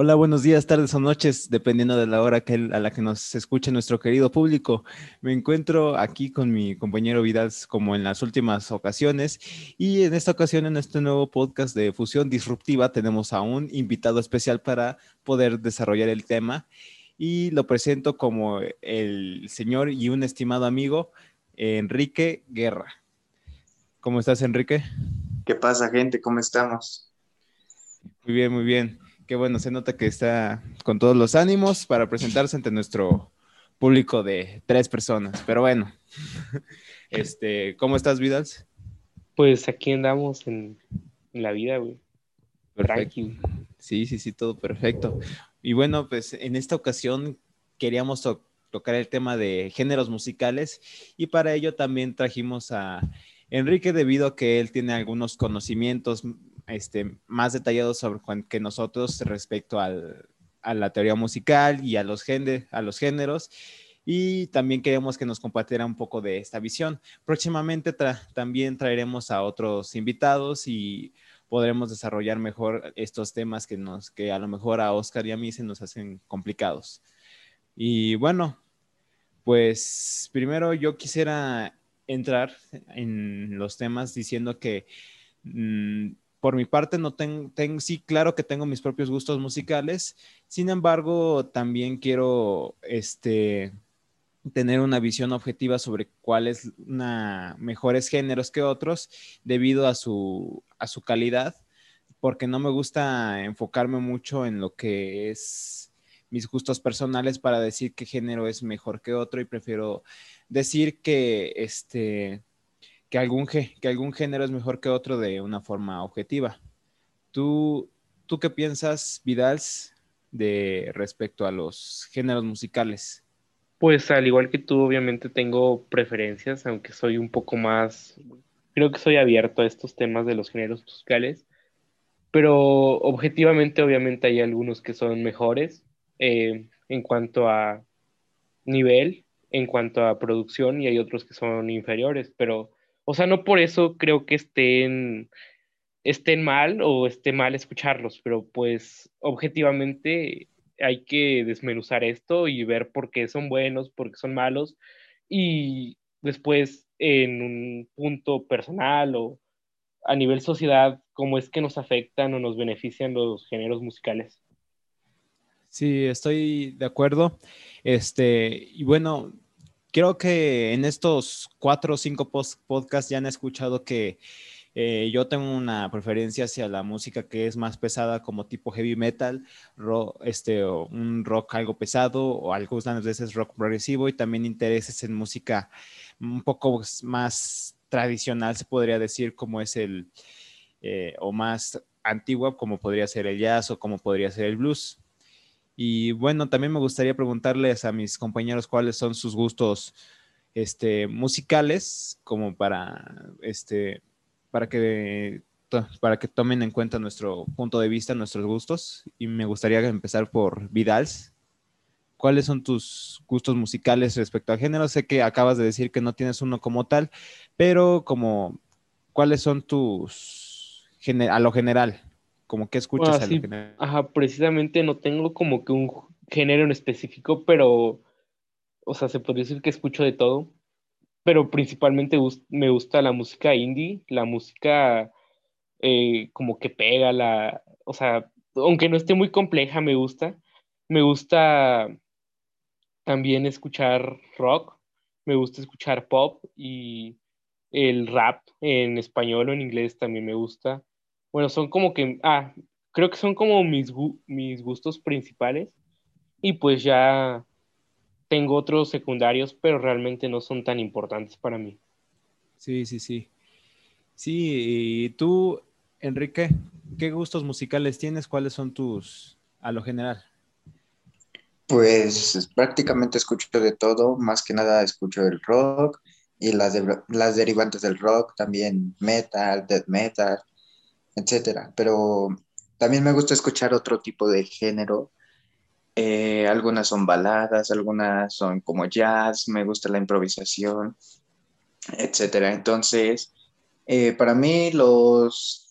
Hola, buenos días, tardes o noches, dependiendo de la hora que, a la que nos escuche nuestro querido público. Me encuentro aquí con mi compañero Vidal como en las últimas ocasiones y en esta ocasión en este nuevo podcast de Fusión Disruptiva tenemos a un invitado especial para poder desarrollar el tema y lo presento como el señor y un estimado amigo Enrique Guerra. ¿Cómo estás, Enrique? ¿Qué pasa, gente? ¿Cómo estamos? Muy bien, muy bien. Qué bueno, se nota que está con todos los ánimos para presentarse ante nuestro público de tres personas. Pero bueno, este, ¿cómo estás, Vidals? Pues aquí andamos en, la vida, güey. Perfecto. Sí, sí, sí, todo perfecto. Y bueno, pues en esta ocasión queríamos tocar el tema de géneros musicales y para ello también trajimos a Enrique debido a que él tiene algunos conocimientos este, más detallados sobre que nosotros respecto al, a la teoría musical y a los, a los géneros. Y también queremos que nos compartiera un poco de esta visión. Próximamente también traeremos a otros invitados y podremos desarrollar mejor estos temas que, nos, que a lo mejor a Oscar y a mí se nos hacen complicados. Y bueno, pues primero yo quisiera entrar en los temas diciendo que mm, por mi parte no tengo, sí, claro que tengo mis propios gustos musicales, sin embargo, también quiero este, tener una visión objetiva sobre cuáles mejores géneros que otros debido a su, a su calidad, porque no me gusta enfocarme mucho en lo que es mis gustos personales para decir qué género es mejor que otro y prefiero decir que este que algún, que algún género es mejor que otro de una forma objetiva. ¿Tú, tú qué piensas, Vidal, de respecto a los géneros musicales? Pues al igual que tú, obviamente tengo preferencias, aunque soy un poco más, creo que soy abierto a estos temas de los géneros musicales, pero objetivamente, obviamente hay algunos que son mejores eh, en cuanto a nivel, en cuanto a producción, y hay otros que son inferiores, pero o sea, no por eso creo que estén, estén mal o esté mal escucharlos, pero pues objetivamente hay que desmenuzar esto y ver por qué son buenos, por qué son malos y después en un punto personal o a nivel sociedad, cómo es que nos afectan o nos benefician los géneros musicales. Sí, estoy de acuerdo. Este, y bueno, creo que en estos cuatro o cinco podcasts ya han escuchado que eh, yo tengo una preferencia hacia la música que es más pesada, como tipo heavy metal, este, un rock algo pesado o algunas veces rock progresivo y también intereses en música un poco más tradicional, se podría decir, como es el, eh, o más antigua, como podría ser el jazz o como podría ser el blues. Y bueno, también me gustaría preguntarles a mis compañeros cuáles son sus gustos este, musicales, como para, este, para, que, para que tomen en cuenta nuestro punto de vista, nuestros gustos. Y me gustaría empezar por Vidals. ¿Cuáles son tus gustos musicales respecto al género? Sé que acabas de decir que no tienes uno como tal, pero como, ¿cuáles son tus, a lo general? Como que escuchas Ajá, precisamente no tengo como que un género en específico, pero, o sea, se podría decir que escucho de todo, pero principalmente me gusta la música indie, la música eh, como que pega, la, o sea, aunque no esté muy compleja, me gusta. Me gusta también escuchar rock, me gusta escuchar pop y el rap en español o en inglés también me gusta. Bueno, son como que, ah, creo que son como mis, mis gustos principales y pues ya tengo otros secundarios, pero realmente no son tan importantes para mí. Sí, sí, sí. Sí, y tú, Enrique, ¿qué gustos musicales tienes? ¿Cuáles son tus, a lo general? Pues prácticamente escucho de todo, más que nada escucho el rock y las, las derivantes del rock, también metal, death metal, etcétera. Pero también me gusta escuchar otro tipo de género. Eh, algunas son baladas, algunas son como jazz, me gusta la improvisación, etcétera. Entonces, eh, para mí los,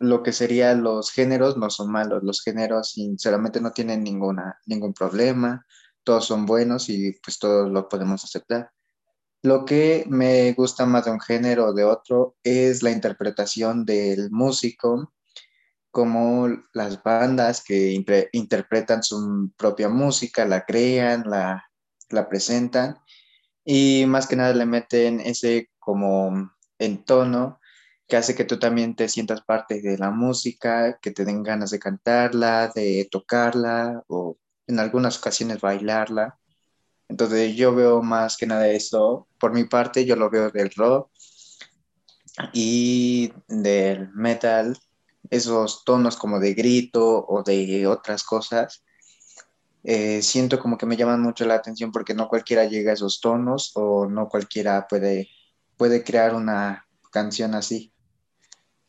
lo que serían los géneros no son malos, los géneros sinceramente no tienen ninguna, ningún problema, todos son buenos y pues todos lo podemos aceptar. Lo que me gusta más de un género o de otro es la interpretación del músico, como las bandas que interpretan su propia música, la crean, la, la presentan y más que nada le meten ese como entono que hace que tú también te sientas parte de la música, que te den ganas de cantarla, de tocarla o en algunas ocasiones bailarla. Entonces yo veo más que nada eso. Por mi parte, yo lo veo del rock y del metal, esos tonos como de grito o de otras cosas. Eh, siento como que me llaman mucho la atención porque no cualquiera llega a esos tonos o no cualquiera puede, puede crear una canción así.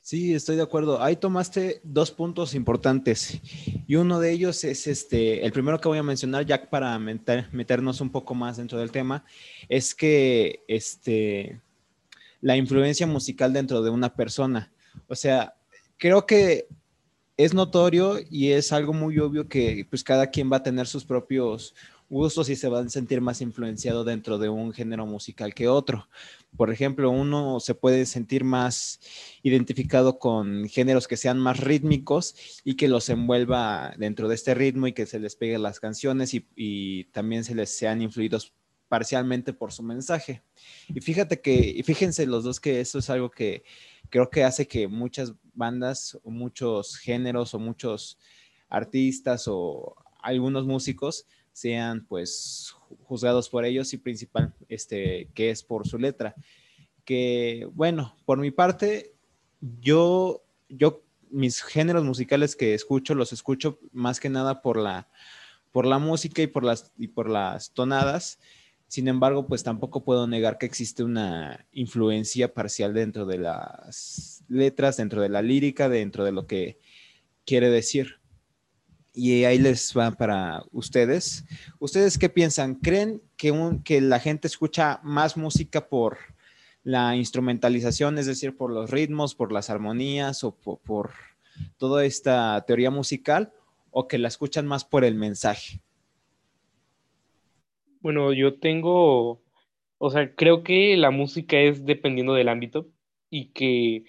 Sí, estoy de acuerdo. Ahí tomaste dos puntos importantes y uno de ellos es este, el primero que voy a mencionar ya para meternos un poco más dentro del tema, es que este, la influencia musical dentro de una persona. O sea, creo que es notorio y es algo muy obvio que pues cada quien va a tener sus propios gustos y se va a sentir más influenciado dentro de un género musical que otro. Por ejemplo, uno se puede sentir más identificado con géneros que sean más rítmicos y que los envuelva dentro de este ritmo y que se les pegue las canciones y, también se les sean influidos parcialmente por su mensaje. Y fíjate que, y fíjense los dos que eso es algo que creo que hace que muchas bandas muchos géneros o muchos artistas o algunos músicos sean pues juzgados por ellos y principal, este, que es por su letra. Que bueno, por mi parte, yo, yo, mis géneros musicales que escucho, los escucho más que nada por la, por la música y por las, y por las tonadas. Sin embargo, pues tampoco puedo negar que existe una influencia parcial dentro de las letras, dentro de la lírica, dentro de lo que quiere decir. Y ahí les va para ustedes. ¿Ustedes qué piensan? ¿Creen que, que la gente escucha más música por la instrumentalización, es decir, por los ritmos, por las armonías o por, toda esta teoría musical, o que la escuchan más por el mensaje? Bueno, yo tengo, o sea, creo que la música es dependiendo del ámbito y que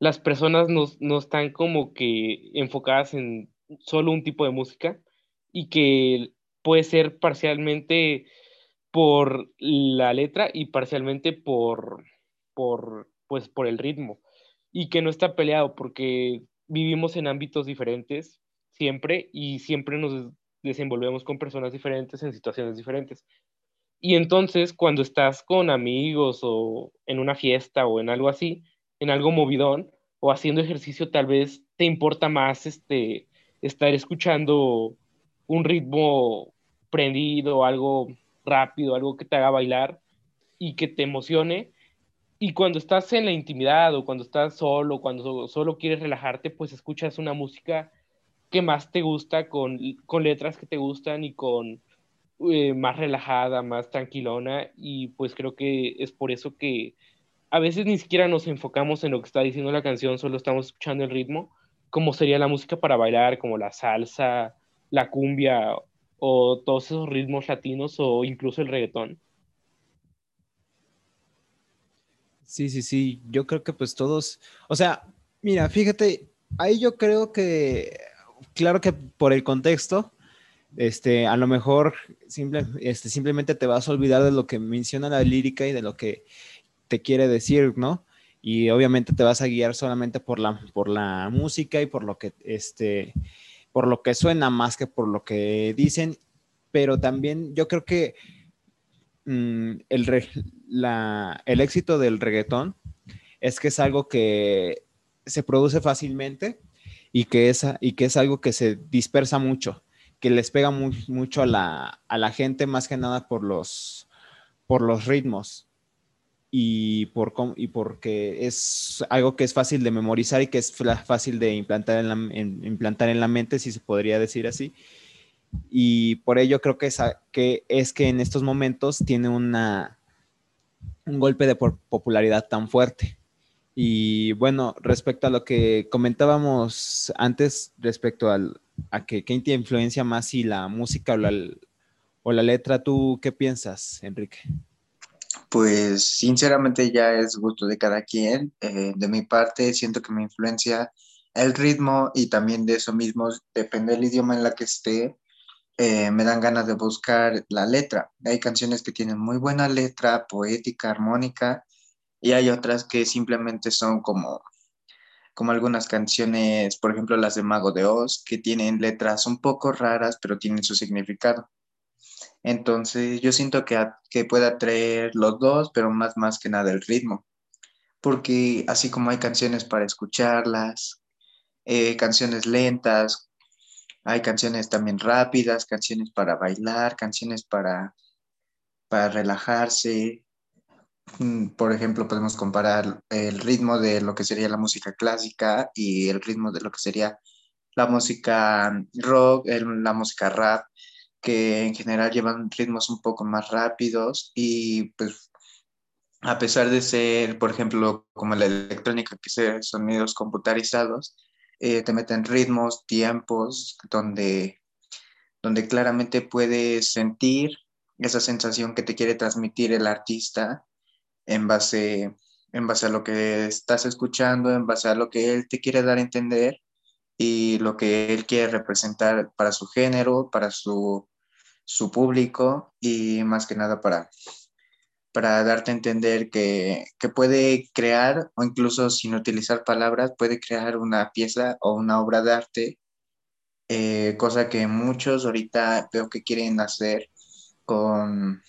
las personas no están como que enfocadas en solo un tipo de música y que puede ser parcialmente por la letra y parcialmente por, por, pues, por el ritmo y que no está peleado porque vivimos en ámbitos diferentes siempre y siempre nos desenvolvemos con personas diferentes en situaciones diferentes. Y entonces cuando estás con amigos o en una fiesta o en algo así, en algo movidón o haciendo ejercicio, tal vez te importa más este estar escuchando un ritmo prendido, algo rápido, algo que te haga bailar y que te emocione. Y cuando estás en la intimidad o cuando estás solo, cuando solo quieres relajarte, pues escuchas una música que más te gusta, con, con letras que te gustan y con eh, más relajada, más tranquilona. Y pues creo que es por eso que a veces ni siquiera nos enfocamos en lo que está diciendo la canción, solo estamos escuchando el ritmo como sería la música para bailar, como la salsa, la cumbia o todos esos ritmos latinos o incluso el reggaetón. Sí, sí, sí, yo creo que pues todos, o sea, mira, fíjate, ahí yo creo que, claro que por el contexto, este, a lo mejor simple, este, simplemente te vas a olvidar de lo que menciona la lírica y de lo que te quiere decir, ¿no? Y obviamente te vas a guiar solamente por la, por la música y por lo que este por lo que suena más que por lo que dicen, pero también yo creo que mm, el, el éxito del reggaetón es que es algo que se produce fácilmente y que es, y que es algo que se dispersa mucho, que les pega mucho a la, a la gente más que nada por los, por los ritmos y, por, y porque es algo que es fácil de memorizar y que es fácil de implantar en la, implantar en la mente, si se podría decir así. Y por ello creo que es, que, es que en estos momentos tiene una, un golpe de popularidad tan fuerte. Y bueno, respecto a lo que comentábamos antes, respecto al, a que quién te influencia más si la música o la, o la letra, ¿tú qué piensas, Enrique? Pues sinceramente ya es gusto de cada quien. Eh, de mi parte, siento que me influencia el ritmo y también de eso mismo, depende del idioma en la que esté, eh, me dan ganas de buscar la letra. Hay canciones que tienen muy buena letra, poética, armónica, y hay otras que simplemente son como, como algunas canciones, por ejemplo las de Mago de Oz, que tienen letras un poco raras, pero tienen su significado. Entonces yo siento que, que puede atraer los dos, pero más, más que nada el ritmo. Porque así como hay canciones para escucharlas, eh, canciones lentas, hay canciones también rápidas, canciones para bailar, canciones para, para relajarse. Mm, por ejemplo, podemos comparar el ritmo de lo que sería la música clásica y el ritmo de lo que sería la música rock, la música rap que en general llevan ritmos un poco más rápidos y pues a pesar de ser, por ejemplo, como la electrónica, que son sonidos computarizados, eh, te meten ritmos, tiempos, donde, donde claramente puedes sentir esa sensación que te quiere transmitir el artista en base, en base a lo que estás escuchando, en base a lo que él te quiere dar a entender y lo que él quiere representar para su género, para su, su público y más que nada para, para darte a entender que, que, puede crear, o incluso sin utilizar palabras, puede crear una pieza o una obra de arte, eh, cosa que muchos ahorita veo que quieren hacer con,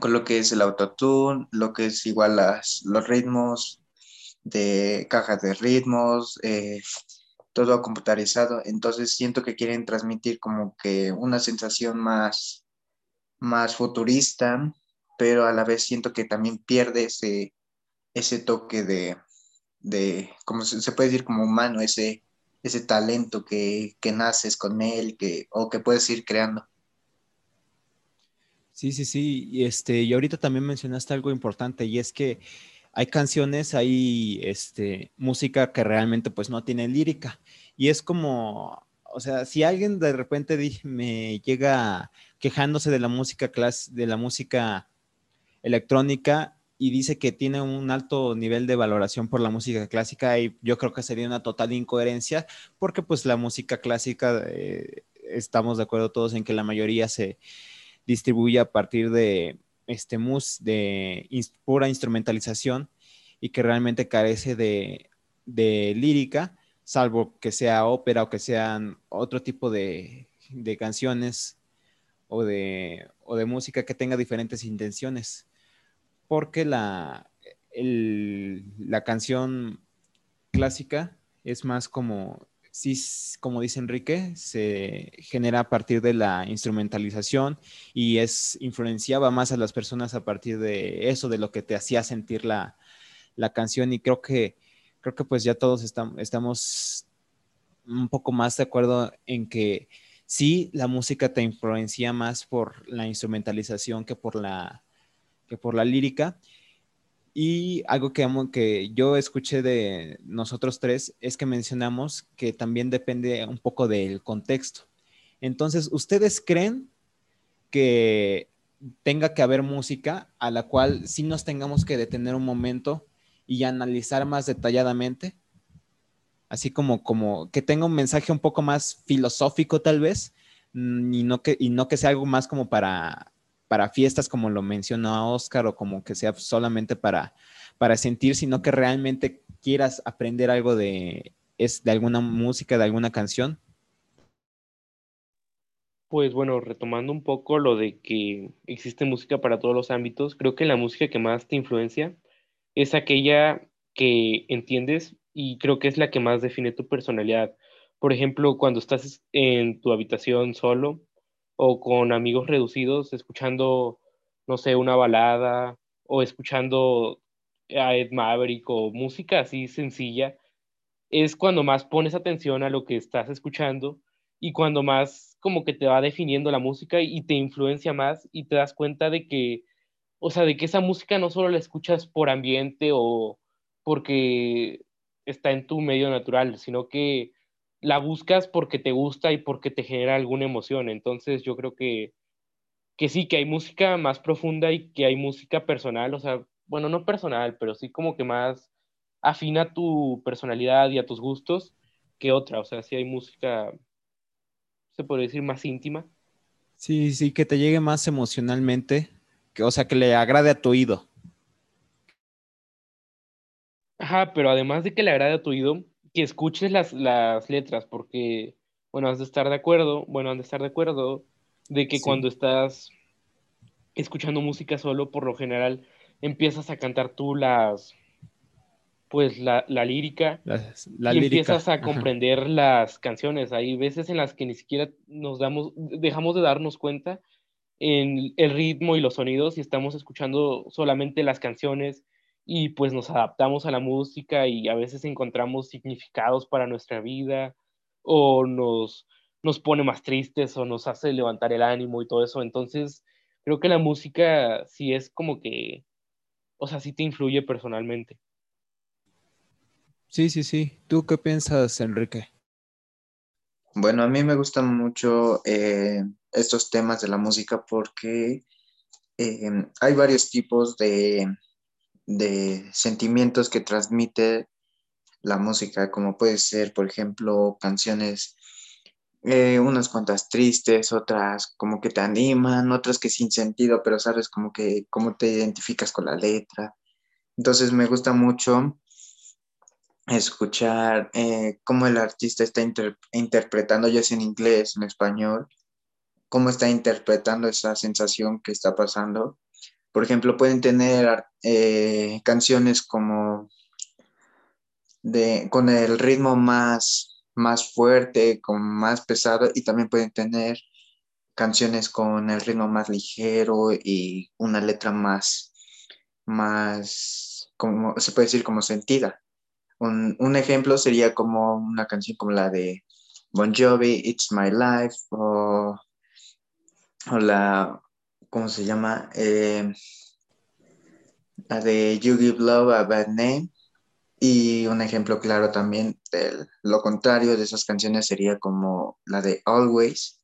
con lo que es el autotune, lo que es igual las, los ritmos de cajas de ritmos, eh, todo computarizado. Entonces siento que quieren transmitir como que una sensación más, más futurista, pero a la vez siento que también pierde ese, ese toque de, de, como se, puede decir, como humano, ese, ese talento que, que naces con él que, o que puedes ir creando. Sí, sí, sí. Este, y ahorita también mencionaste algo importante y es que hay canciones, hay este, música que realmente pues no tiene lírica. Y es como, o sea, si alguien de repente me llega quejándose de la música clase, de la música electrónica y dice que tiene un alto nivel de valoración por la música clásica y yo creo que sería una total incoherencia porque pues la música clásica eh, estamos de acuerdo todos en que la mayoría se distribuye a partir de este mus de pura instrumentalización y que realmente carece de, de, lírica, salvo que sea ópera o que sean otro tipo de, de canciones o de, o de música que tenga diferentes intenciones. Porque la, la canción clásica es más como, sí, como dice Enrique, se genera a partir de la instrumentalización y es influenciaba más a las personas a partir de eso, de lo que te hacía sentir la, canción y creo que, creo que pues ya todos estamos, estamos un poco más de acuerdo en que sí, la música te influencia más por la instrumentalización que por la que por la lírica. Y algo que, yo escuché de nosotros tres es que mencionamos que también depende un poco del contexto. Entonces, ¿ustedes creen que tenga que haber música a la cual sí nos tengamos que detener un momento y analizar más detalladamente? Así como, como que tenga un mensaje un poco más filosófico tal vez, mm, y no que, y no que sea algo más como para para fiestas como lo mencionó Oscar o como que sea solamente para, para sentir, sino que realmente quieras aprender algo de, es, de alguna música, de alguna canción? Pues bueno, retomando un poco lo de que existe música para todos los ámbitos, creo que la música que más te influencia es aquella que entiendes y creo que es la que más define tu personalidad. Por ejemplo, cuando estás en tu habitación solo, o con amigos reducidos escuchando, no sé, una balada o escuchando a Ed Maverick o música así sencilla, es cuando más pones atención a lo que estás escuchando y cuando más como que te va definiendo la música y te influencia más y te das cuenta de que, o sea, de que esa música no solo la escuchas por ambiente o, porque está en tu medio natural, sino que la buscas porque te gusta y porque te genera alguna emoción. Entonces yo creo que, que sí, que hay música más profunda y que hay música personal, o sea, bueno, no personal, pero sí como que más afina a tu personalidad y a tus gustos que otra. O sea, sí hay música, se puede decir, más íntima. Sí, sí, que te llegue más emocionalmente, que, o sea, que le agrade a tu oído. Ajá, pero además de que le agrade a tu oído, que escuches las, las letras, porque, bueno, has de estar de acuerdo, bueno, han de estar de acuerdo de que cuando estás escuchando música solo, por lo general, empiezas a cantar tú las, pues la, lírica y empiezas a comprender las canciones. Hay veces en las que ni siquiera nos damos, dejamos de darnos cuenta en el ritmo y los sonidos y estamos escuchando solamente las canciones y pues nos adaptamos a la música y a veces encontramos significados para nuestra vida o nos, nos pone más tristes o nos hace levantar el ánimo y todo eso. Entonces, creo que la música sí es como que, o sea, sí te influye personalmente. Sí, sí, sí. ¿Tú qué piensas, Enrique? Bueno, a mí me gustan mucho eh, estos temas de la música porque eh, hay varios tipos de, de sentimientos que transmite la música, como puede ser, por ejemplo, canciones, eh, unas cuantas tristes, otras como que te animan, otras que sin sentido, pero sabes como que cómo te identificas con la letra. Entonces me gusta mucho escuchar eh, cómo el artista está interpretando, ya sea en inglés, en español, cómo está interpretando esa sensación que está pasando por ejemplo, pueden tener eh, canciones como de, con el ritmo más, más fuerte, con más pesado, y también pueden tener canciones con el ritmo más ligero y una letra más, más, como se puede decir, como sentida. Un, un, ejemplo sería como una canción como la de Bon Jovi, It's My Life, o, o la, ¿cómo se llama? Eh, la de You Give Love a Bad Name. Y un ejemplo claro también de lo contrario de esas canciones sería como la de Always,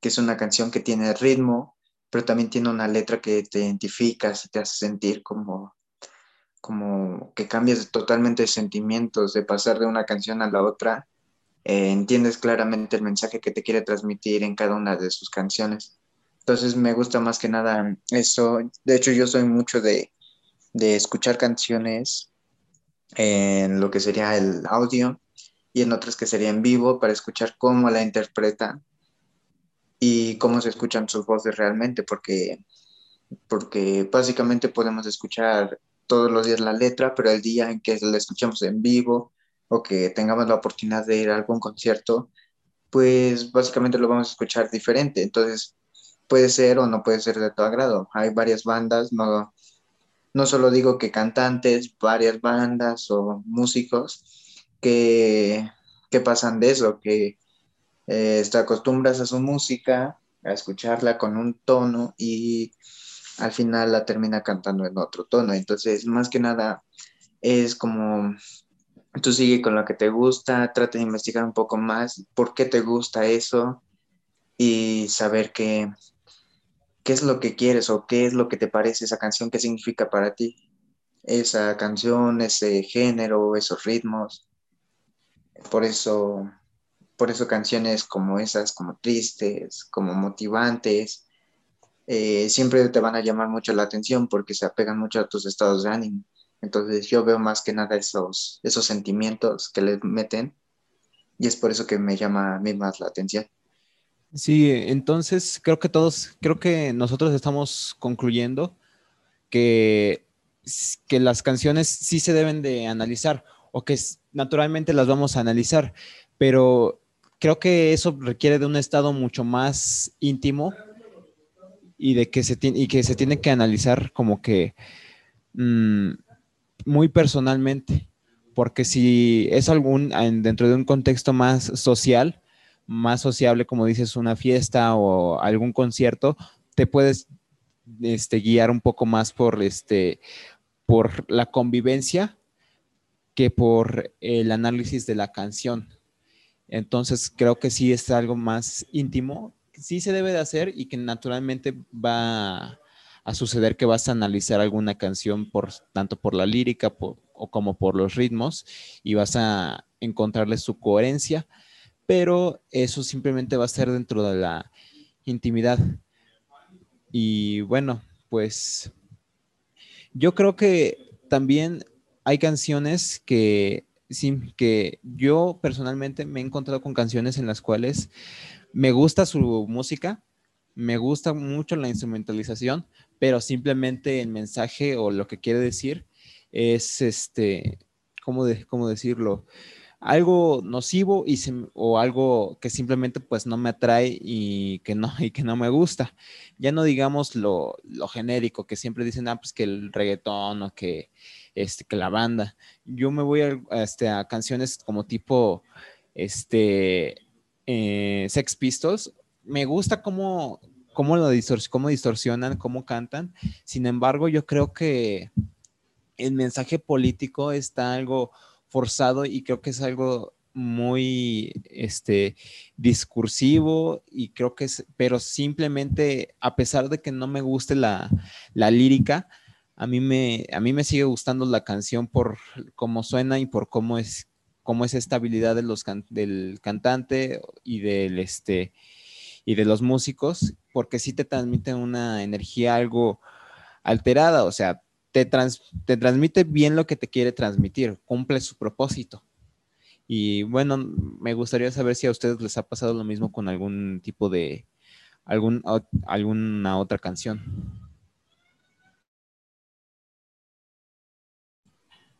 que es una canción que tiene ritmo, pero también tiene una letra que te identifica y te hace sentir como, como que cambias totalmente de sentimientos, de pasar de una canción a la otra. Eh, entiendes claramente el mensaje que te quiere transmitir en cada una de sus canciones. Entonces me gusta más que nada eso. De hecho, yo soy mucho de, escuchar canciones en lo que sería el audio y en otras que sería en vivo para escuchar cómo la interpretan y cómo se escuchan sus voces realmente, porque, porque básicamente podemos escuchar todos los días la letra, pero el día en que la escuchamos en vivo o que tengamos la oportunidad de ir a algún concierto, pues básicamente lo vamos a escuchar diferente. Entonces, puede ser o no puede ser de tu agrado. Hay varias bandas, no, no solo digo que cantantes, varias bandas o músicos que, que pasan de eso, que eh, te acostumbras a su música, a escucharla con un tono y al final la termina cantando en otro tono. Entonces, más que nada, es como tú sigue con lo que te gusta, trata de investigar un poco más por qué te gusta eso y saber que qué es lo que quieres o qué es lo que te parece esa canción, qué significa para ti esa canción, ese género, esos ritmos. Por eso, por eso canciones como esas, como tristes, como motivantes, eh, siempre te van a llamar mucho la atención porque se apegan mucho a tus estados de ánimo. Entonces yo veo más que nada esos, esos sentimientos que les meten y es por eso que me llama a mí más la atención. Sí, entonces creo que todos, creo que nosotros estamos concluyendo que, que las canciones sí se deben de analizar o que naturalmente las vamos a analizar, pero creo que eso requiere de un estado mucho más íntimo y de que se tiene, y que se tiene que analizar como que mm, muy personalmente, porque si es algún dentro de un contexto más social, más sociable, como dices, una fiesta o algún concierto, te puedes este, guiar un poco más por, este, por la convivencia, que por el análisis de la canción. Entonces creo que sí es algo más íntimo, sí se debe de hacer y que naturalmente va a suceder que vas a analizar alguna canción por tanto por la lírica o como por los ritmos y vas a encontrarle su coherencia, pero eso simplemente va a ser dentro de la intimidad. Y bueno, pues yo creo que también hay canciones que, sí, que yo personalmente me he encontrado con canciones en las cuales me gusta su música, me gusta mucho la instrumentalización, pero simplemente el mensaje o lo que quiere decir es este, ¿cómo, de, cómo decirlo? Algo nocivo y o algo que simplemente pues no me atrae y que no, y que no me gusta. Ya no digamos lo, lo genérico, que siempre dicen, ah, pues que el reggaetón o que, este, que la banda. Yo me voy a, este, a canciones como tipo, este, eh, Sex Pistols. Me gusta cómo, cómo lo cómo distorsionan, cómo cantan. Sin embargo, yo creo que el mensaje político está algo forzado y creo que es algo muy este discursivo y creo que es, pero simplemente a pesar de que no me guste la, la lírica, a mí me, a mí me sigue gustando la canción por cómo suena y por cómo es, cómo es estabilidad de los del cantante y del este y de los músicos, porque sí te transmite una energía algo alterada, o sea, te, te transmite bien lo que te quiere transmitir, cumple su propósito. Y bueno, me gustaría saber si a ustedes les ha pasado lo mismo con algún tipo de, algún, alguna otra canción.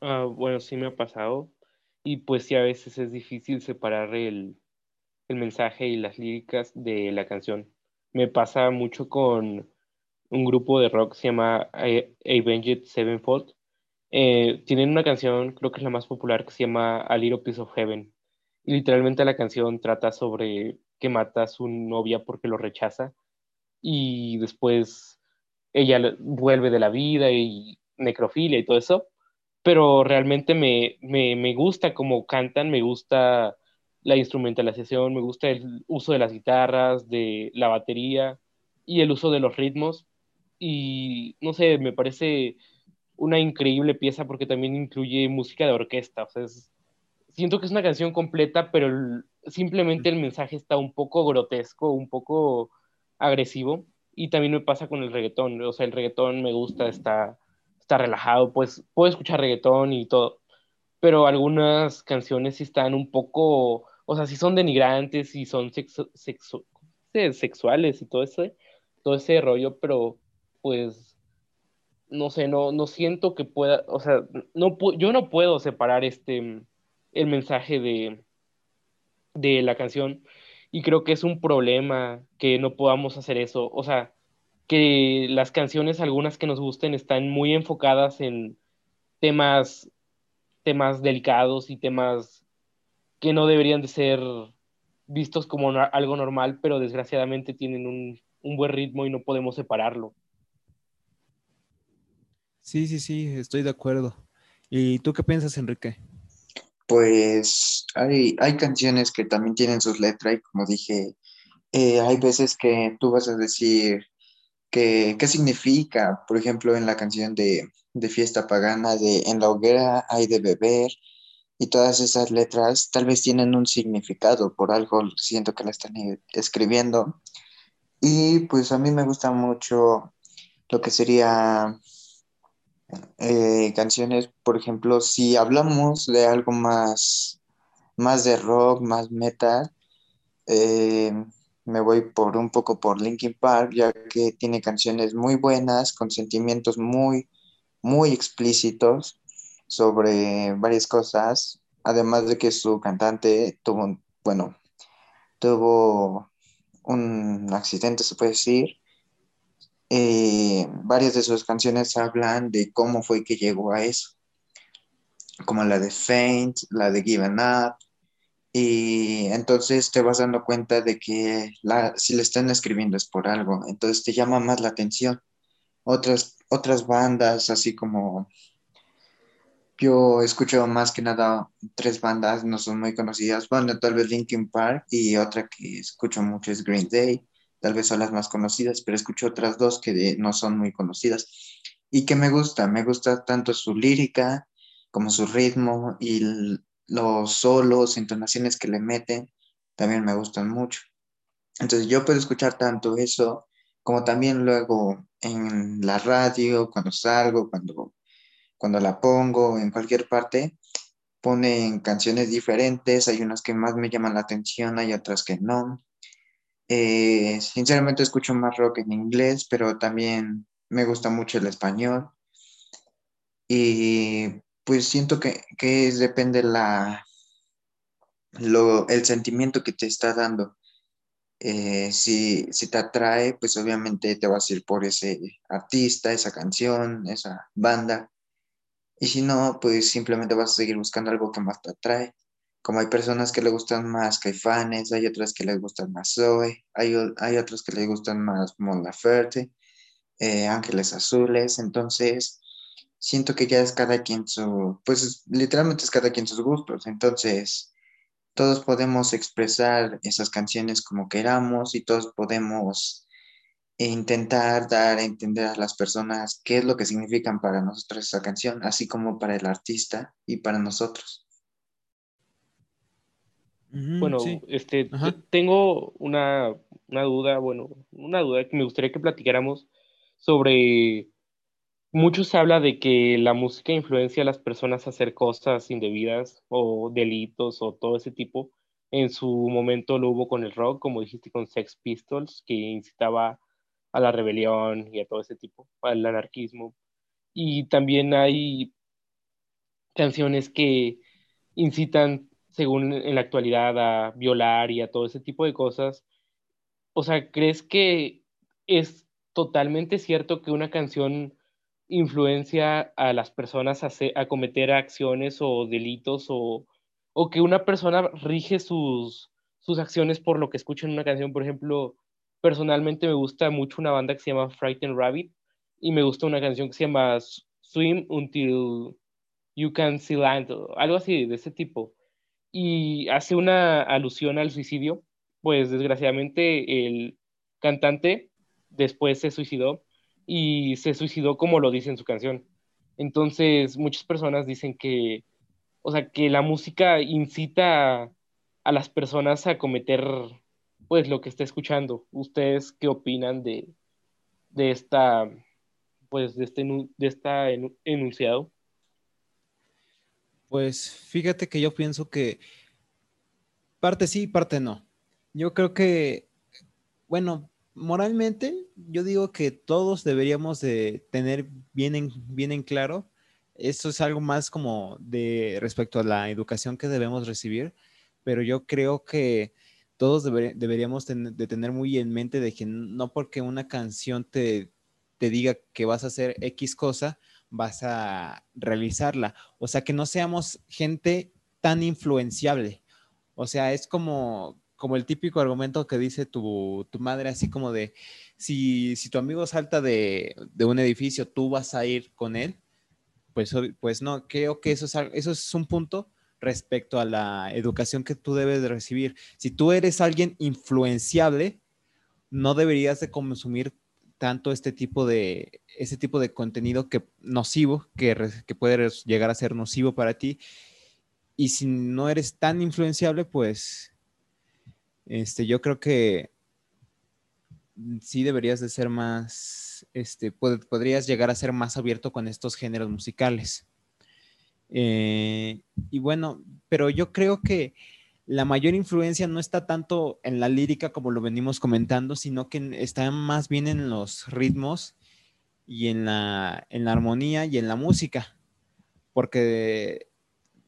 Ah, bueno, sí me ha pasado. Y pues sí, a veces es difícil separar el, mensaje y las líricas de la canción. Me pasa mucho con un grupo de rock se llama Avenged Sevenfold. Eh, tienen una canción, creo que es la más popular, que se llama A Little Piece of Heaven. Y literalmente la canción trata sobre que mata a su novia porque lo rechaza. Y después ella vuelve de la vida y necrofilia y todo eso pero realmente me, me, gusta cómo cantan, me gusta la instrumentalización, me gusta el uso de las guitarras, de la batería y el uso de los ritmos. Y no sé, me parece una increíble pieza porque también incluye música de orquesta. O sea, siento que es una canción completa, pero simplemente el mensaje está un poco grotesco, un poco agresivo. Y también me pasa con el reggaetón. O sea, el reggaetón me gusta, está está relajado, pues puedo escuchar reggaetón y todo, pero algunas canciones sí están un poco, o sea, sí son denigrantes y son sexuales y todo ese, todo ese rollo, pero pues no sé, no, no siento que pueda, o sea, no, yo no puedo separar este, el mensaje de, de la canción y creo que es un problema que no podamos hacer eso, o sea, que las canciones, algunas que nos gusten, están muy enfocadas en temas, temas delicados y temas que no deberían de ser vistos como algo normal, pero desgraciadamente tienen un, un buen ritmo y no podemos separarlo. Sí, sí, sí, estoy de acuerdo. ¿Y tú qué piensas, Enrique? Pues hay, hay canciones que también tienen sus letras y como dije, eh, hay veces que tú vas a decir, qué, qué significa, por ejemplo, en la canción de, de Fiesta Pagana, de En la hoguera hay de beber, y todas esas letras tal vez tienen un significado, por algo siento que la están e, escribiendo. Y pues a mí me gusta mucho lo que sería eh, canciones, por ejemplo, si hablamos de algo más, más de rock, más metal, eh, me voy por un poco por Linkin Park, ya que tiene canciones muy buenas, con sentimientos muy, muy explícitos sobre varias cosas, además de que su cantante tuvo, bueno, tuvo un accidente, se puede decir. Eh, varias de sus canciones hablan de cómo fue que llegó a eso, como la de Faint, la de Given Up, y entonces te vas dando cuenta de que la, si le están escribiendo es por algo, entonces te llama más la atención. Otras, otras bandas, así como Yo escucho más que nada tres bandas, no son muy conocidas. Bueno, tal vez Linkin Park y otra que escucho mucho es Green Day. Tal vez son las más conocidas, pero escucho otras dos que no son muy conocidas y que me gusta. Me gusta tanto su lírica como su ritmo y los solos, entonaciones que le meten, también me gustan mucho. Entonces yo puedo escuchar tanto eso como también luego en la radio, cuando salgo, cuando cuando la pongo en cualquier parte, ponen canciones diferentes, hay unas que más me llaman la atención, hay otras que no. Eh, sinceramente escucho más rock en inglés, pero también me gusta mucho el español. Y pues siento que, que depende la, lo, el sentimiento que te está dando. Eh, si, si, te atrae, pues obviamente te vas a ir por ese artista, esa canción, esa banda. Y si no, pues simplemente vas a seguir buscando algo que más te atrae. Como hay personas que le gustan más Caifanes, hay otras que les gustan más Zoe, hay, hay otras que les gustan más Mon Laferte, eh, Ángeles Azules. Entonces, siento que ya es cada quien su, pues literalmente es cada quien sus gustos. Entonces, todos podemos expresar esas canciones como queramos y todos podemos intentar dar a entender a las personas qué es lo que significan para nosotros esa canción, así como para el artista y para nosotros. Bueno, este, tengo una, una, duda, bueno, una duda que me gustaría que platicáramos sobre, mucho se habla de que la música influencia a las personas a hacer cosas indebidas o delitos o todo ese tipo. En su momento lo hubo con el rock, como dijiste, con Sex Pistols, que incitaba a la rebelión y a todo ese tipo, al anarquismo. Y también hay canciones que incitan, según en la actualidad, a violar y a todo ese tipo de cosas. O sea, ¿crees que es totalmente cierto que una canción influencia a las personas a, cometer acciones o delitos o, o, que una persona rige sus, sus acciones por lo que escucha en una canción? Por ejemplo, personalmente me gusta mucho una banda que se llama Frightened Rabbit y me gusta una canción que se llama Swim Until You Can See Land, algo así de ese tipo. Y hace una alusión al suicidio, pues desgraciadamente el cantante después se suicidó y se suicidó como lo dice en su canción. Entonces, muchas personas dicen que, o sea, que la música incita a las personas a cometer pues lo que está escuchando. ¿Ustedes qué opinan de, de esta, pues de este, de esta enunciado? Pues fíjate que yo pienso que parte sí, parte no. Yo creo que, bueno, moralmente, yo digo que todos deberíamos de tener bien en, claro. Esto es algo más como de respecto a la educación que debemos recibir, pero yo creo que todos deberíamos de tener muy en mente de que no porque una canción te, te diga que vas a hacer X cosa, vas a realizarla. O sea, que no seamos gente tan influenciable. O sea, es como, como el típico argumento que dice tu, tu madre, así como de, si, si tu amigo salta de, de, un edificio, tú vas a ir con él. Pues, pues no, creo que eso es, eso es un punto respecto a la educación que tú debes de recibir. Si tú eres alguien influenciable, no deberías de consumir tanto este tipo de, ese tipo de contenido que nocivo, que, que puede llegar a ser nocivo para ti. Y si no eres tan influenciable, pues este, yo creo que sí deberías de ser más, este, podrías llegar a ser más abierto con estos géneros musicales. Eh, y bueno, pero yo creo que la mayor influencia no está tanto en la lírica como lo venimos comentando, sino que está más bien en los ritmos y en la, en la armonía y en la música. Porque,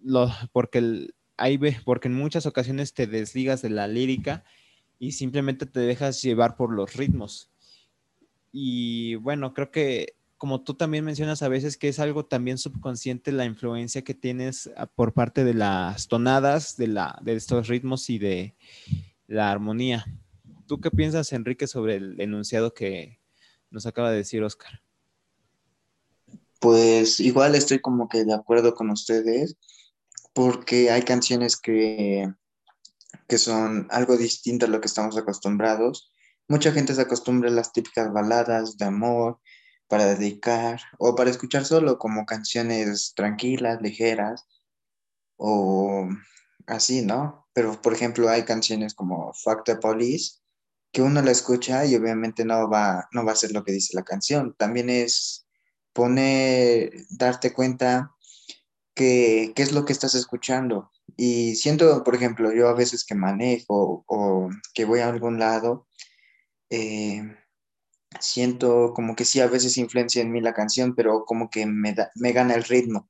lo, porque, hay, porque en muchas ocasiones te desligas de la lírica y simplemente te dejas llevar por los ritmos. Y bueno, creo que como tú también mencionas a veces que es algo también subconsciente la influencia que tienes ah, por parte de las tonadas, de, la, de estos ritmos y de la armonía. ¿Tú qué piensas, Enrique, sobre el enunciado que nos acaba de decir Oscar? Pues igual estoy como que de acuerdo con ustedes, porque hay canciones que, que son algo distinto a lo que estamos acostumbrados. Mucha gente se acostumbra a las típicas baladas de amor para dedicar o para escuchar solo como canciones tranquilas, ligeras o así, ¿no? Pero por ejemplo hay canciones como Fuck the Police que uno la escucha y obviamente no va, no va a ser lo que dice la canción. También es poner, darte cuenta que, qué es lo que estás escuchando. Y siento, por ejemplo, yo a veces que manejo o que voy a algún lado, eh, siento como que sí, a veces influencia en mí la canción, pero como que me, me gana el ritmo.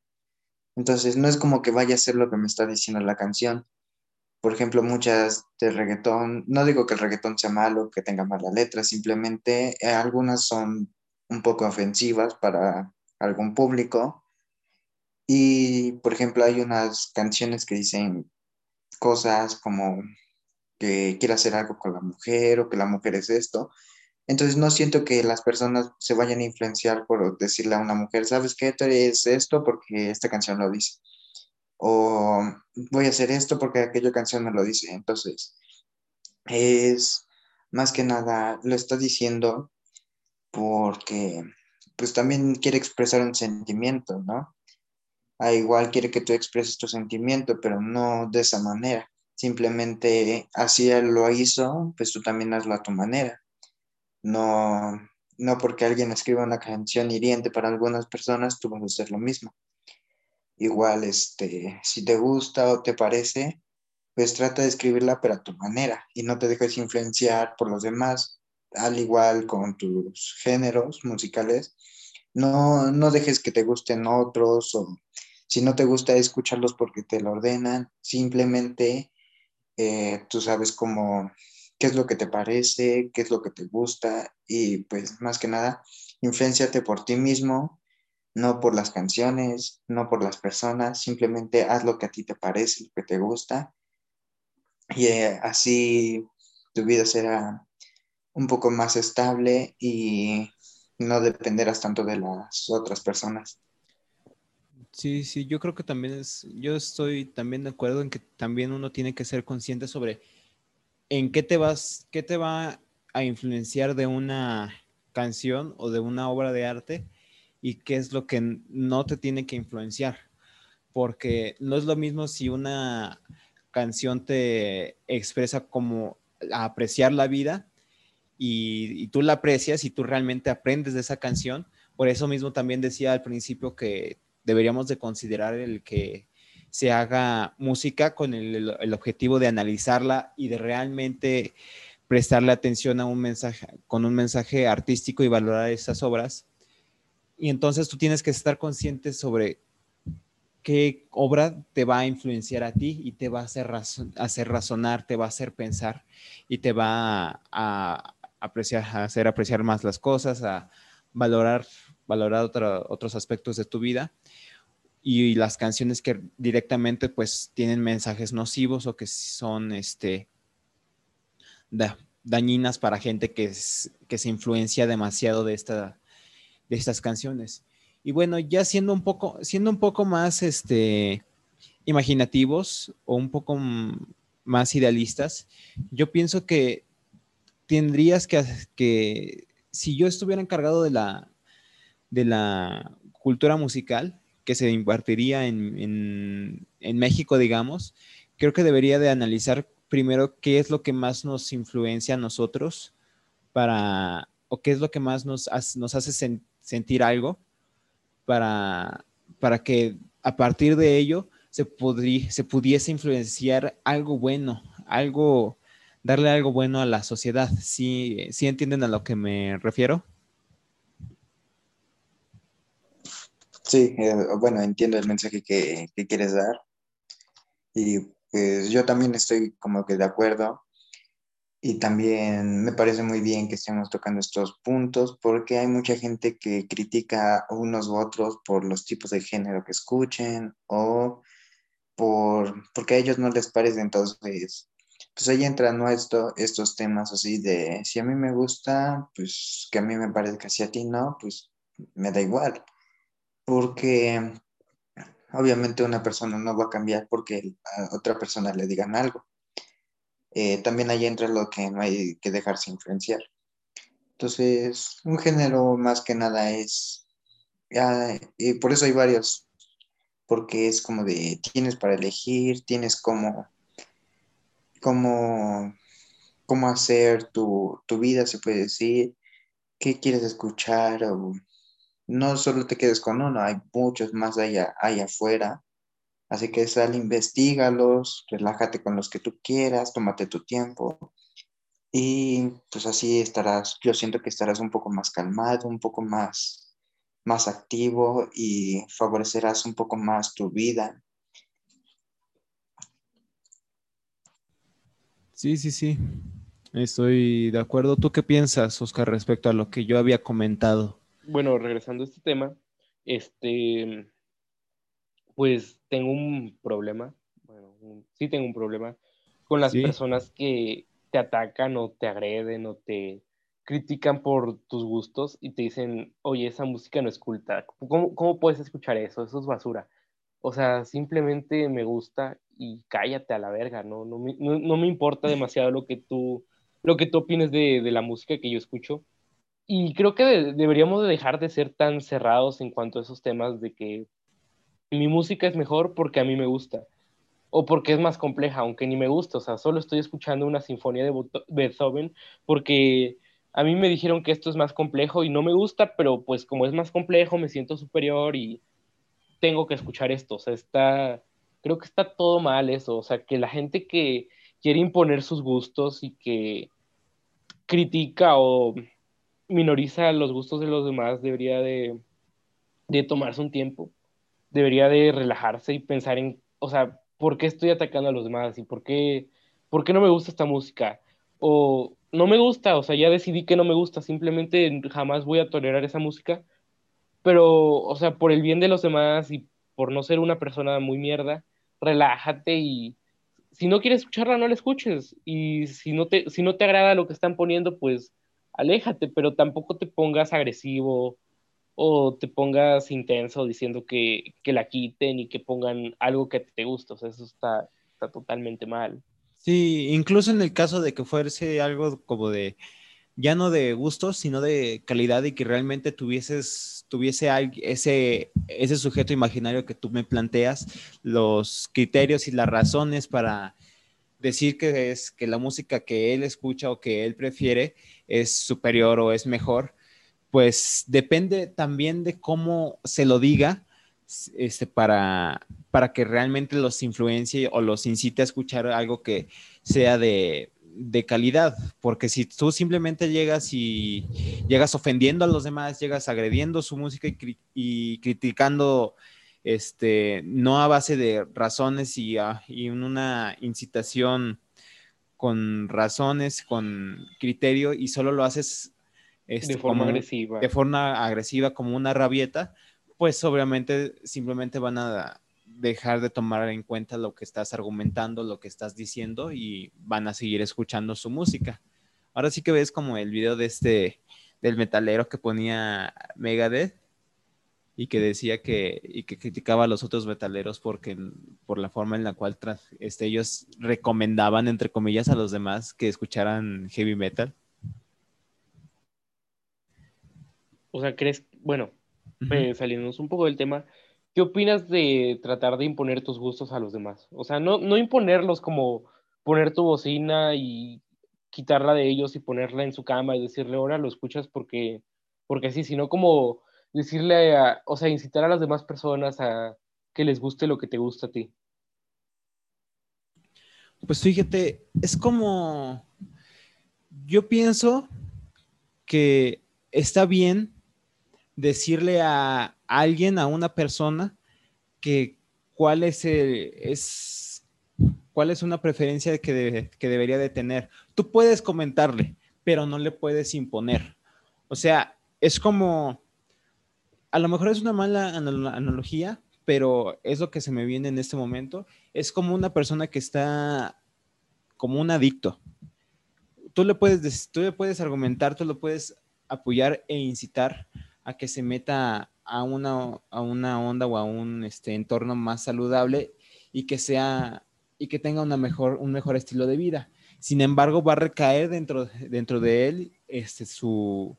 Entonces, no es como que vaya a ser lo que me está diciendo la canción. Por ejemplo, muchas de reggaetón, no digo que el reggaetón sea malo, que tenga mala letra, simplemente eh, algunas son un poco ofensivas para algún público. Y, por ejemplo, hay unas canciones que dicen cosas como que quiere hacer algo con la mujer o que la mujer es esto. Entonces no siento que las personas se vayan a influenciar por decirle a una mujer, ¿sabes qué? Tú eres esto porque esta canción lo dice. O voy a hacer esto porque aquella canción me lo dice. Entonces, es más que nada, lo está diciendo porque pues también quiere expresar un sentimiento, ¿no? A igual quiere que tú expreses tu sentimiento, pero no de esa manera. Simplemente así él lo hizo, pues tú también hazlo a tu manera. No, no porque alguien escriba una canción hiriente para algunas personas, tú vas a hacer lo mismo. Igual, este, si te gusta o te parece, pues trata de escribirla pero a tu manera y no te dejes influenciar por los demás al igual con tus géneros musicales, no, no dejes que te gusten otros o si no te gusta escucharlos porque te lo ordenan, simplemente eh, tú sabes cómo, qué es lo que te parece, qué es lo que te gusta y pues más que nada, influenciate por ti mismo, no por las canciones, no por las personas, simplemente haz lo que a ti te parece, lo que te gusta y eh, así tu vida será un poco más estable y no dependerás tanto de las otras personas. Sí, sí, yo creo que también es, yo estoy también de acuerdo en que también uno tiene que ser consciente sobre en qué te vas, qué te va a influenciar de una canción o de una obra de arte y qué es lo que no te tiene que influenciar. Porque no es lo mismo si una canción te expresa como apreciar la vida y, tú la aprecias y tú realmente aprendes de esa canción. Por eso mismo también decía al principio que deberíamos de considerar el que se haga música con el, objetivo de analizarla y de realmente prestarle atención a un mensaje, con un mensaje artístico y valorar esas obras. Y entonces tú tienes que estar consciente sobre qué obra te va a influenciar a ti y te va a hacer, hacer razonar, te va a hacer pensar y te va a, apreciar, hacer apreciar más las cosas, a valorar, valorar otros aspectos de tu vida. Y, las canciones que directamente pues tienen mensajes nocivos o que son este, dañinas para gente que, que se influencia demasiado de, esta, de estas canciones. Y bueno, ya siendo un poco, siendo un poco más este, imaginativos o un poco más idealistas, yo pienso que tendrías que, que, si yo estuviera encargado de la, de la cultura musical que se impartiría en, México, digamos, creo que debería de analizar primero qué es lo que más nos influencia a nosotros para, o qué es lo que más nos, nos hace sentir algo para, para que a partir de ello se, se pudiese influenciar algo bueno, algo darle algo bueno a la sociedad. ¿Sí, sí entienden a lo que me refiero? Sí, eh, bueno, entiendo el mensaje que, que, quieres dar. Y pues yo también estoy como que de acuerdo. Y también me parece muy bien que estemos tocando estos puntos porque hay mucha gente que critica unos u otros por los tipos de género que escuchen o por porque a ellos no les parece. Entonces, pues ahí entran ¿no? estos temas así de si a mí me gusta, pues que a mí me parezca, si a ti no, pues me da igual. Porque obviamente una persona no va a cambiar porque a otra persona le digan algo. Eh, también ahí entra lo que no hay que dejarse influenciar. Entonces, un género más que nada es, y por eso hay varios, porque es como de, tienes para elegir, tienes como, cómo hacer tu, tu vida, se puede decir, qué quieres escuchar, o no solo te quedes con uno, hay muchos más allá, allá afuera. Así que sal, investigalos, relájate con los que tú quieras, tómate tu tiempo. Y pues así estarás, yo siento que estarás un poco más calmado, un poco más, más activo y favorecerás un poco más tu vida. Sí, sí, sí. Estoy de acuerdo. ¿Tú qué piensas, Oscar, respecto a lo que yo había comentado? Bueno, regresando a este tema, este, pues tengo un problema, bueno, sí tengo un problema con las personas que te atacan o te agreden o te critican por tus gustos y te dicen, oye, esa música no es culta, ¿cómo, cómo puedes escuchar eso? Eso es basura. O sea, simplemente me gusta y cállate a la verga, ¿no? No, me, no, me importa demasiado lo que tú, lo que tú opines de, de la música que yo escucho y creo que deberíamos de dejar de ser tan cerrados en cuanto a esos temas de que mi música es mejor porque a mí me gusta o porque es más compleja, aunque ni me gusta, o sea, solo estoy escuchando una sinfonía de Beethoven porque a mí me dijeron que esto es más complejo y no me gusta, pero pues como es más complejo me siento superior y tengo que escuchar esto, o sea, está, creo que está todo mal eso, o sea, que la gente que quiere imponer sus gustos y que critica o minoriza los gustos de los demás, debería de, tomarse un tiempo, debería de relajarse y pensar en, o sea, ¿por qué estoy atacando a los demás? ¿Y por qué, por qué no me gusta esta música? O no me gusta, o sea, ya decidí que no me gusta, simplemente jamás voy a tolerar esa música, pero, o sea, por el bien de los demás y por no ser una persona muy mierda, relájate y si no quieres escucharla, no la escuches. Y si no te, si no te agrada lo que están poniendo, pues aléjate, pero tampoco te pongas agresivo o te pongas intenso diciendo que, la quiten y que pongan algo que te gusta. O sea, eso está, está totalmente mal. Sí, incluso en el caso de que fuese algo como de, ya no de gustos, sino de calidad y que realmente tuvieses, tuviese ese, ese sujeto imaginario que tú me planteas, los criterios y las razones para decir que es que la música que él escucha o que él prefiere es superior o es mejor, pues depende también de cómo se lo diga este, para, para que realmente los influencie o los incite a escuchar algo que sea de, calidad, porque si tú simplemente llegas y llegas ofendiendo a los demás, llegas agrediendo su música y, y criticando este, no a base de razones y, ah, y una incitación con razones, con criterio y solo lo haces este, de forma agresiva. De forma agresiva como una rabieta, pues obviamente simplemente van a dejar de tomar en cuenta lo que estás argumentando, lo que estás diciendo y van a seguir escuchando su música. Ahora sí que ves como el video de este del metalero que ponía Megadeth y que decía que, y que criticaba a los otros metaleros porque, por la forma en la cual este, ellos recomendaban, entre comillas, a los demás que escucharan heavy metal. O sea, crees, bueno, uh saliéndonos un poco del tema, ¿qué opinas de tratar de imponer tus gustos a los demás? O sea, no, no imponerlos como poner tu bocina y quitarla de ellos y ponerla en su cama y decirle, ahora lo escuchas porque, porque sí, sino como decirle, a, o sea, incitar a las demás personas a que les guste lo que te gusta a ti? Pues fíjate, es como, yo pienso que está bien decirle a alguien, a una persona, que cuál es, es cuál es una preferencia que, que debería de tener. Tú puedes comentarle, pero no le puedes imponer. O sea, es como a lo mejor es una mala analogía, pero es lo que se me viene en este momento. Es como una persona que está como un adicto. Tú le puedes, tú le puedes argumentar, tú lo puedes apoyar e incitar, a que se meta a una, a una onda o a un este, entorno más saludable y que sea y que tenga una mejor, un mejor estilo de vida. Sin embargo, va a recaer dentro, dentro de él este, su,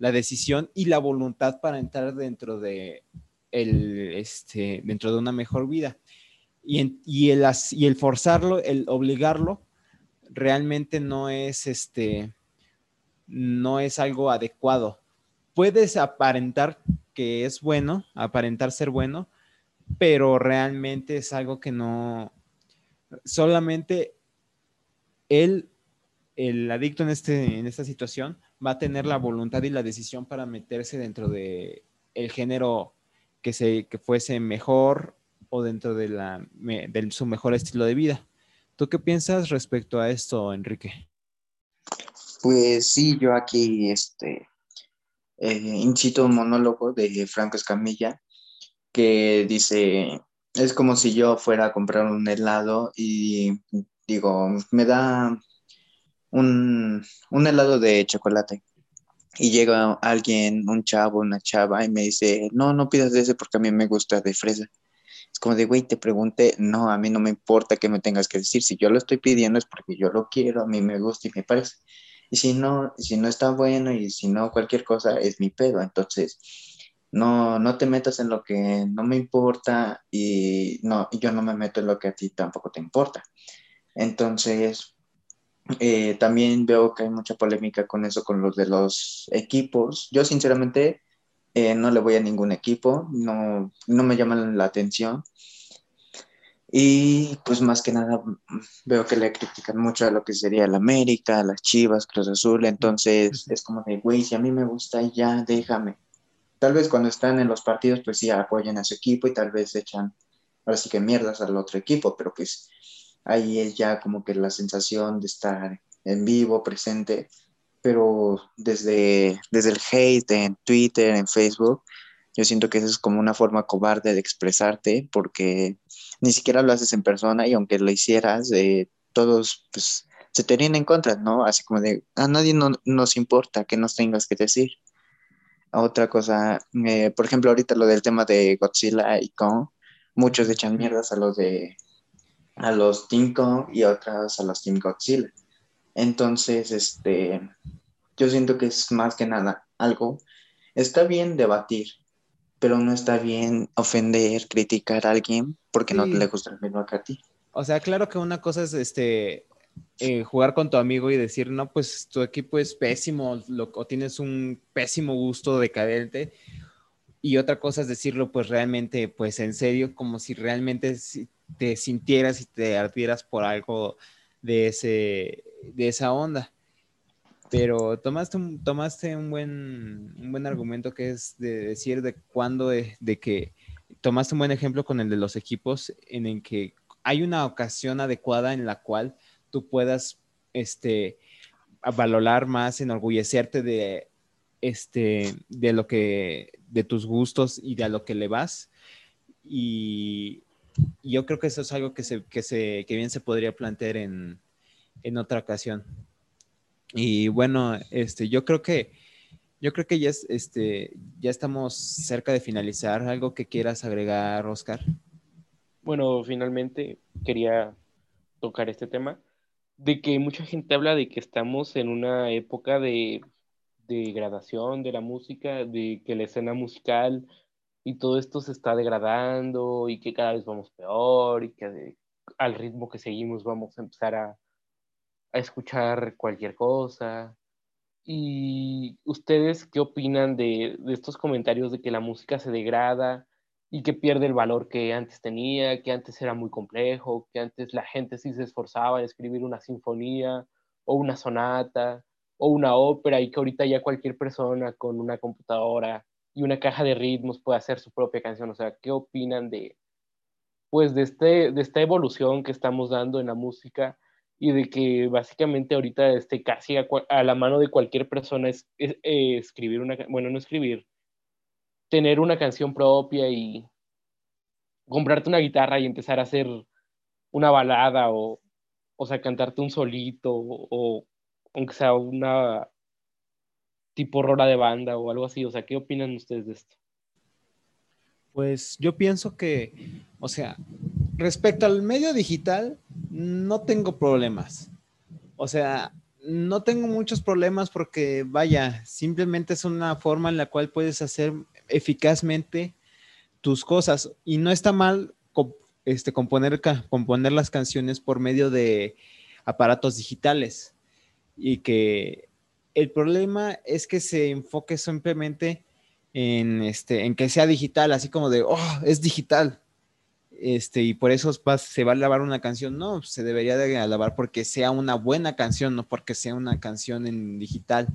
la decisión y la voluntad para entrar dentro de, el, este, dentro de una mejor vida. Y, y, el, y el forzarlo, el obligarlo, realmente no es, este, no es algo adecuado. Puedes aparentar que es bueno, aparentar ser bueno, pero realmente es algo que no, solamente él, el adicto en, este, en esta situación, va a tener la voluntad y la decisión para meterse dentro de el género que, se, que fuese mejor o dentro de, la, de su mejor estilo de vida. ¿Tú qué piensas respecto a esto, Enrique? Pues sí, yo aquí este, eh, incito un monólogo de Franco Escamilla que dice, es como si yo fuera a comprar un helado y digo, me da un, un helado de chocolate. Y llega alguien, un chavo, una chava, y me dice, no, no pidas de ese porque a mí me gusta de fresa. Es como de, güey, te pregunté, no, a mí no me importa que me tengas que decir. Si yo lo estoy pidiendo es porque yo lo quiero, a mí me gusta y me parece. Y si no, si no está bueno y si no cualquier cosa, es mi pedo. Entonces, no, no te metas en lo que no me importa y no, yo no me meto en lo que a ti tampoco te importa. Entonces, eh, también veo que hay mucha polémica con eso, con los de los equipos. Yo sinceramente eh, no le voy a ningún equipo, no, no me llaman la atención. Y pues más que nada veo que le critican mucho a lo que sería el América, las Chivas, Cruz Azul, entonces es como de, güey, si a mí me gusta, ya déjame tal vez cuando están en los partidos, pues sí apoyan a su equipo y tal vez echan, ahora sí que mierdas al otro equipo, pero pues ahí es ya como que la sensación de estar en vivo, presente, pero desde, desde el hate en Twitter, en Facebook, yo siento que eso es como una forma cobarde de expresarte porque ni siquiera lo haces en persona y aunque lo hicieras, eh, todos pues, se te en contra, ¿no? Así como de, a nadie no, nos importa que nos tengas que decir otra cosa, eh, por ejemplo, ahorita lo del tema de Godzilla y Kong, muchos echan mierdas a los de a los Team Kong y otras a los Team Godzilla. Entonces, este, yo siento que es más que nada algo, está bien debatir, pero no está bien ofender, criticar a alguien porque no le gusta el mismo que a ti. O sea, claro que una cosa es este eh, jugar con tu amigo y decir, no, pues tu equipo es pésimo o tienes un pésimo gusto decadente. Y otra cosa es decirlo, pues realmente, pues en serio, como si realmente te sintieras y te ardieras por algo de, ese, de esa onda. Pero tomaste un, tomaste un, buen, un buen argumento que es de decir de cuándo, de, de que tomaste un buen ejemplo con el de los equipos en el que hay una ocasión adecuada en la cual tú puedas este, valorar más, enorgullecerte de, este, de lo que, de tus gustos y de a lo que le vas. Y, yo creo que eso es algo que, se, que, se, que bien se podría plantear en, en otra ocasión. Y bueno, este, yo creo que yo creo que ya, es, este, ya estamos cerca de finalizar. ¿Algo que quieras agregar, Oscar? Bueno, finalmente quería tocar este tema de que mucha gente habla de que estamos en una época de, degradación de la música, de que la escena musical y todo esto se está degradando y que cada vez vamos peor y que al ritmo que seguimos vamos a empezar a, escuchar cualquier cosa. ¿Y ustedes qué opinan de, de, estos comentarios de que la música se degrada y que pierde el valor que antes tenía, que antes era muy complejo, que antes la gente sí se esforzaba en escribir una sinfonía o una sonata o una ópera y que ahorita ya cualquier persona con una computadora y una caja de ritmos puede hacer su propia canción. O sea, ¿qué opinan de, pues, de, este, de esta evolución que estamos dando en la música y de que básicamente ahorita esté casi a, la mano de cualquier persona es, eh, escribir una, bueno, no escribir, tener una canción propia y comprarte una guitarra y empezar a hacer una balada o, o sea, cantarte un solito o, aunque sea una, tipo rola de banda o algo así. O sea, ¿qué opinan ustedes de esto? Pues yo pienso que, o sea, respecto al medio digital, no tengo problemas. O sea, no tengo muchos problemas porque, vaya, simplemente es una forma en la cual puedes hacer eficazmente tus cosas y no está mal este, componer, componer las canciones por medio de aparatos digitales y que el problema es que se enfoque simplemente en, este, en que sea digital, así como de, oh, es digital. Este, y por eso se va a alabar una canción. No, se debería de alabar porque sea una buena canción, no porque sea una canción en digital.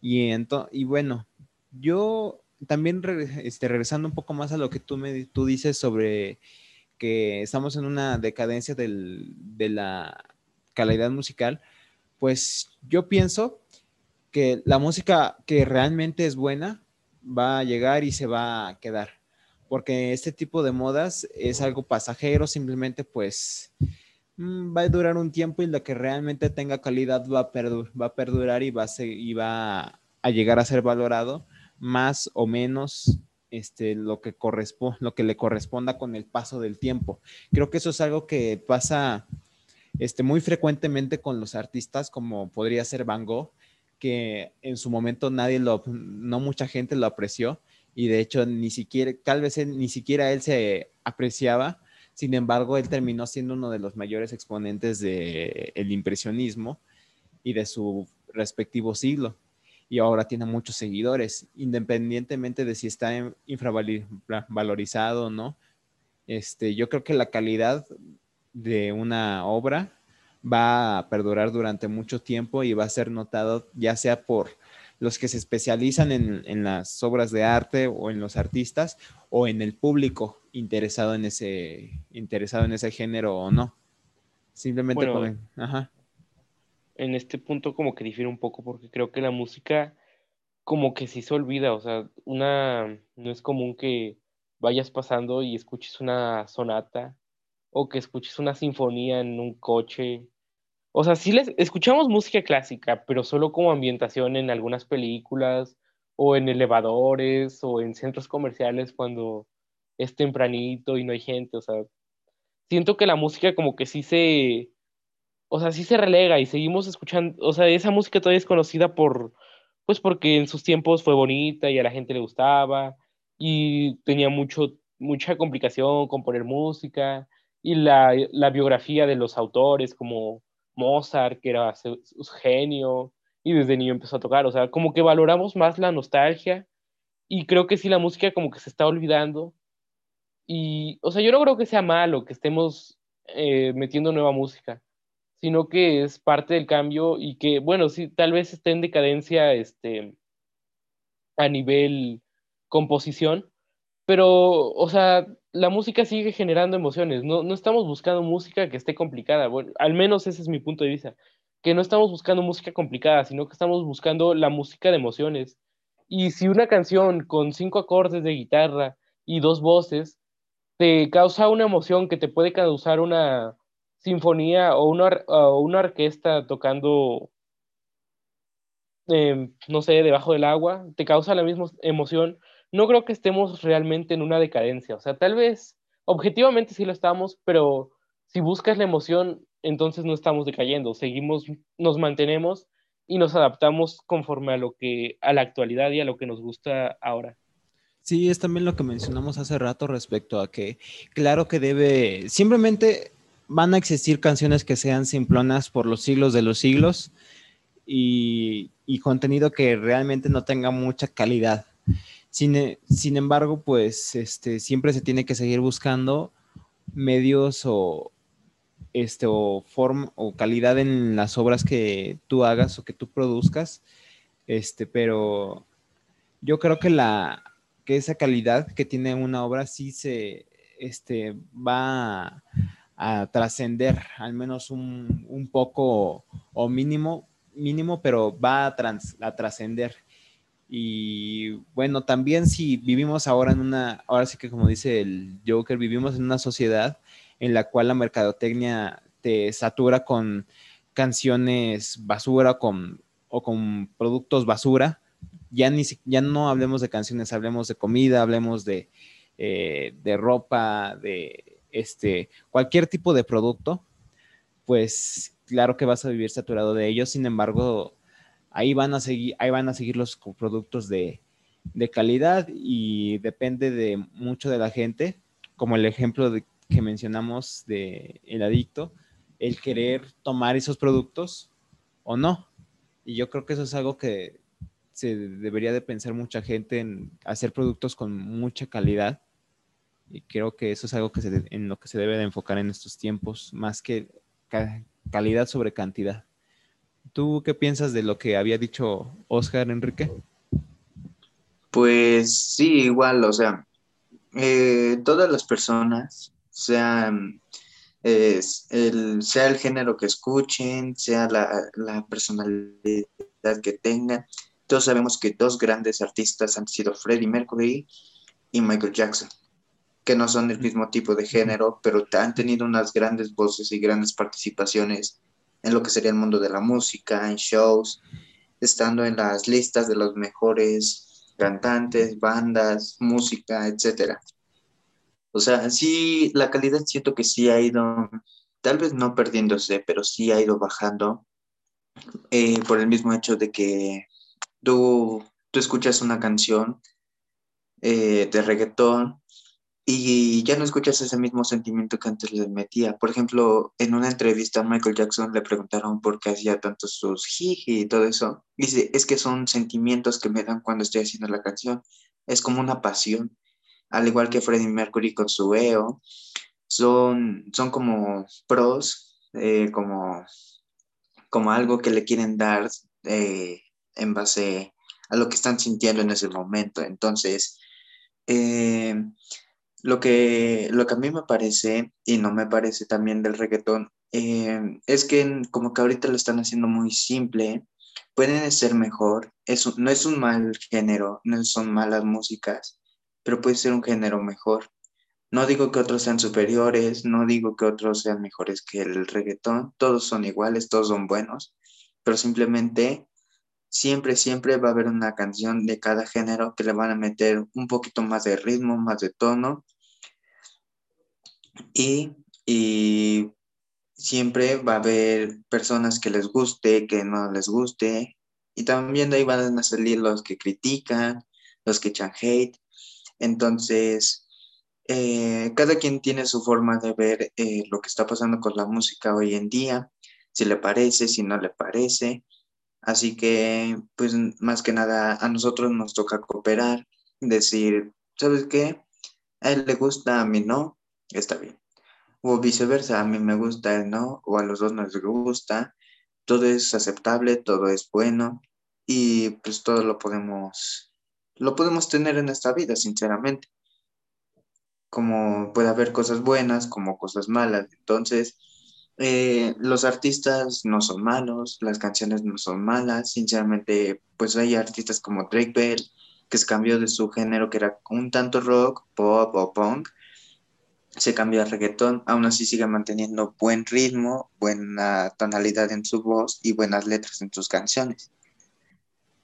Y, bueno, yo también este, regresando un poco más a lo que tú, me, tú dices sobre que estamos en una decadencia del, de la calidad musical, pues yo pienso que la música que realmente es buena va a llegar y se va a quedar, porque este tipo de modas es algo pasajero, simplemente pues mm, va a durar un tiempo y lo que realmente tenga calidad va a, va a perdurar y va a, y va a llegar a ser valorado más o menos este, lo, que lo que le corresponda con el paso del tiempo. Creo que eso es algo que pasa este, muy frecuentemente con los artistas, como podría ser Van Gogh, que en su momento nadie lo, no mucha gente lo apreció y de hecho ni siquiera, tal vez ni siquiera él se apreciaba, sin embargo él terminó siendo uno de los mayores exponentes del impresionismo y de su respectivo siglo y ahora tiene muchos seguidores, independientemente de si está infravalorizado o no. Este, yo creo que la calidad de una obra va a perdurar durante mucho tiempo y va a ser notado ya sea por los que se especializan en, las obras de arte o en los artistas o en el público interesado en ese, interesado en ese género o no. Simplemente ajá en este punto como que difiere un poco porque creo que la música como que sí se olvida, o sea, una, no es común que vayas pasando y escuches una sonata o que escuches una sinfonía en un coche. O sea, sí les escuchamos música clásica, pero solo como ambientación en algunas películas o en elevadores o en centros comerciales cuando es tempranito y no hay gente, o sea, siento que la música como que sí se o sea, sí se relega y seguimos escuchando, o sea, esa música todavía es conocida por, pues porque en sus tiempos fue bonita y a la gente le gustaba y tenía mucho, mucha complicación componer música y la, biografía de los autores como Mozart, que era su, genio y desde niño empezó a tocar, o sea, como que valoramos más la nostalgia y creo que sí la música como que se está olvidando. Y, o sea, yo no creo que sea malo que estemos eh, metiendo nueva música sino que es parte del cambio y que, bueno, sí, tal vez esté en decadencia este, a nivel composición, pero, o sea, la música sigue generando emociones, no, no estamos buscando música que esté complicada, bueno, al menos ese es mi punto de vista, que no estamos buscando música complicada, sino que estamos buscando la música de emociones. Y si una canción con cinco acordes de guitarra y dos voces te causa una emoción que te puede causar una, sinfonía o una, una orquesta tocando, em, no sé, debajo del agua, te causa la misma emoción, no creo que estemos realmente en una decadencia. O sea, tal vez objetivamente sí lo estamos, pero si buscas la emoción, entonces no estamos decayendo, seguimos, nos mantenemos y nos adaptamos conforme a lo que, a la actualidad y a lo que nos gusta ahora. Sí, es también lo que mencionamos hace rato respecto a que, claro que debe, simplemente van a existir canciones que sean simplonas por los siglos de los siglos y, contenido que realmente no tenga mucha calidad. Sin, sin, embargo, pues este, siempre se tiene que seguir buscando medios o, este, o, o calidad en las obras que tú hagas o que tú produzcas. Este, pero yo creo que, la, que esa calidad que tiene una obra sí se este, va a trascender al menos un, poco o mínimo, mínimo, pero va a, a trascender. Y bueno, también si vivimos ahora en una, ahora sí que como dice el Joker, vivimos en una sociedad en la cual la mercadotecnia te satura con canciones basura, con o con productos basura, ya, ni, ya no hablemos de canciones, hablemos de comida, hablemos de, eh, de ropa, de este, cualquier tipo de producto, pues claro que vas a vivir saturado de ellos, sin embargo, ahí van a seguir, ahí van a seguir los productos de, de calidad y depende de mucho de la gente, como el ejemplo que mencionamos de el adicto, el querer tomar esos productos o no. Y yo creo que eso es algo que se debería de pensar mucha gente en hacer productos con mucha calidad. Y creo que eso es algo que en lo que se debe de enfocar en estos tiempos, más que calidad sobre cantidad. ¿Tú qué piensas de lo que había dicho Oscar Enrique? Pues sí, igual, o sea, eh, todas las personas, sean, el, sea el género que escuchen, sea la, personalidad que tengan, todos sabemos que dos grandes artistas han sido Freddie Mercury y Michael Jackson, que no son del mismo tipo de género, pero han tenido unas grandes voces y grandes participaciones en lo que sería el mundo de la música, en shows, estando en las listas de los mejores cantantes, bandas, música, etcétera. O sea, sí, la calidad siento que sí ha ido, tal vez no perdiéndose, pero sí ha ido bajando eh, por el mismo hecho de que tú, tú escuchas una canción eh, de reggaetón y ya no escuchas ese mismo sentimiento que antes le metía. Por ejemplo, en una entrevista a Michael Jackson le preguntaron por qué hacía tantos sus jiji y todo eso. Dice, es que son sentimientos que me dan cuando estoy haciendo la canción. Es como una pasión. Al igual que Freddie Mercury con su EO, son, son como pros, eh, como, como algo que le quieren dar eh, en base a lo que están sintiendo en ese momento. Entonces, eh, lo que, lo que a mí me parece, y no me parece también del reggaetón, eh, es que como que ahorita lo están haciendo muy simple, pueden ser mejor, es, no es un mal género, no son malas músicas, pero puede ser un género mejor. No digo que otros sean superiores, no digo que otros sean mejores que el reggaetón, todos son iguales, todos son buenos, pero simplemente siempre, siempre va a haber una canción de cada género que le van a meter un poquito más de ritmo, más de tono. Y, siempre va a haber personas que les guste, que no les guste. Y también de ahí van a salir los que critican, los que echan hate. Entonces, eh, cada quien tiene su forma de ver eh, lo que está pasando con la música hoy en día, si le parece, si no le parece. Así que, pues más que nada, a nosotros nos toca cooperar, decir, ¿sabes qué? A él le gusta, a mí no, está bien. O viceversa, a mí me gusta, a él no, o a los dos nos gusta. Todo es aceptable, todo es bueno y pues todo lo podemos, lo podemos tener en esta vida, sinceramente. Como puede haber cosas buenas, como cosas malas. Entonces, eh, los artistas no son malos, las canciones no son malas, sinceramente, pues hay artistas como Drake Bell, que se cambió de su género, que era un tanto rock, pop o punk, se cambió a reggaetón, aún así sigue manteniendo buen ritmo, buena tonalidad en su voz y buenas letras en sus canciones.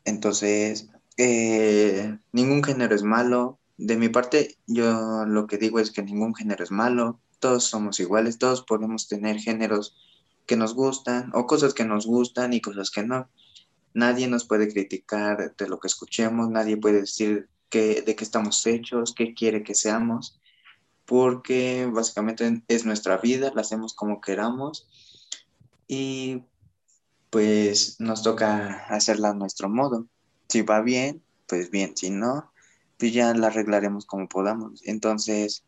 Entonces, eh, ningún género es malo. De mi parte, yo lo que digo es que ningún género es malo todos somos iguales, todos podemos tener géneros que nos gustan o cosas que nos gustan y cosas que no. Nadie nos puede criticar de lo que escuchemos, nadie puede decir que, de qué estamos hechos, qué quiere que seamos, porque básicamente es nuestra vida, la hacemos como queramos y pues nos toca hacerla a nuestro modo. Si va bien, pues bien, si no, pues ya la arreglaremos como podamos. Entonces,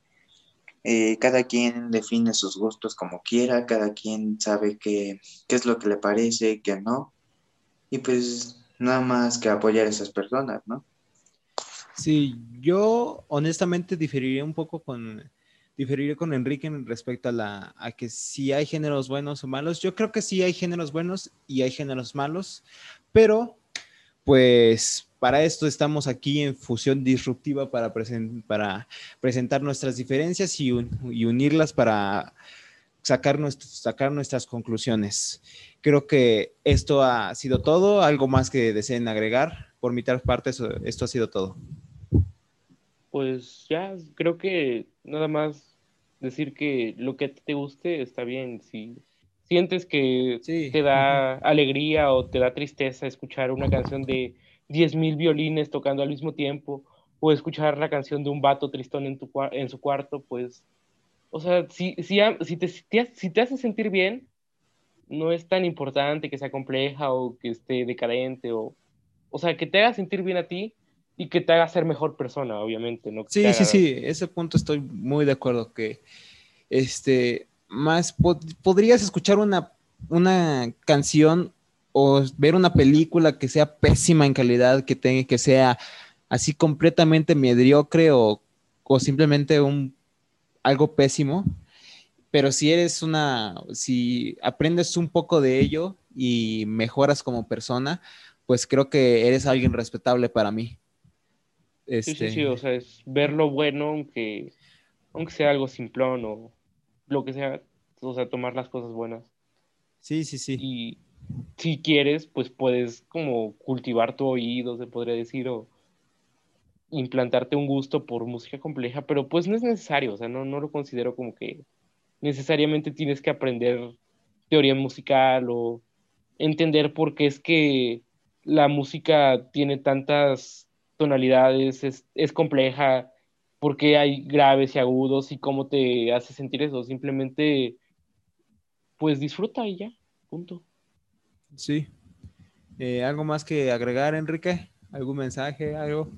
eh, cada quien define sus gustos como quiera, cada quien sabe qué, es lo que le parece, qué no. Y pues nada más que apoyar a esas personas, ¿no? Sí, yo honestamente diferiría un poco con, diferiría con Enrique respecto a, la, a que si hay géneros buenos o malos. Yo creo que sí hay géneros buenos y hay géneros malos, pero pues para esto estamos aquí en Fusión Disruptiva para, para presentar nuestras diferencias y, unirlas para sacar, sacar nuestras conclusiones. Creo que esto ha sido todo. ¿Algo más que deseen agregar? Por mi parte, esto ha sido todo. Pues ya, creo que nada más decir que lo que te guste está bien. Si sientes que te da alegría o te da tristeza escuchar una canción de 10.000 violines tocando al mismo tiempo o escuchar la canción de un vato tristón en, tu, en su cuarto, pues, o sea, si, si, si, te, si te hace sentir bien, no es tan importante que sea compleja o que esté decadente o, o sea, que te haga sentir bien a ti y que te haga ser mejor persona, obviamente, ¿no? Sí, sí, sí, ese punto estoy muy de acuerdo que, este, más, podrías escuchar una, una canción o ver una película que sea pésima en calidad, que tenga, que sea así completamente mediocre o, o simplemente un algo pésimo, pero si eres una, si aprendes un poco de ello y mejoras como persona, pues creo que eres alguien respetable para mí. Sí, sí, sí, este o sea, es ver lo bueno, aunque, aunque sea algo simplón o lo que sea, o sea, tomar las cosas buenas. Sí, sí, sí. Y si quieres, pues puedes como cultivar tu oído, se podría decir, o implantarte un gusto por música compleja, pero pues no es necesario, o sea, no, no lo considero como que necesariamente tienes que aprender teoría musical o entender por qué es que la música tiene tantas tonalidades, es, es compleja, por qué hay graves y agudos y cómo te hace sentir eso. Simplemente, pues disfruta y ya, punto. Sí. Eh, ¿Algo más que agregar, Enrique? ¿Algún mensaje, algo?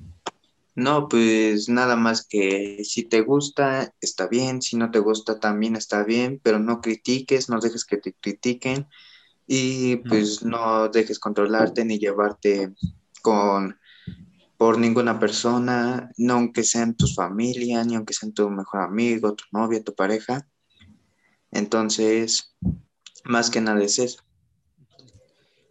No, pues nada más que si te gusta, está bien, si no te gusta, también está bien, pero no critiques, no dejes que te critiquen y pues no dejes controlarte ni llevarte con por ninguna persona, no aunque sean tus familia, ni aunque sean tu mejor amigo, tu novia, tu pareja. Entonces, más que nada es eso.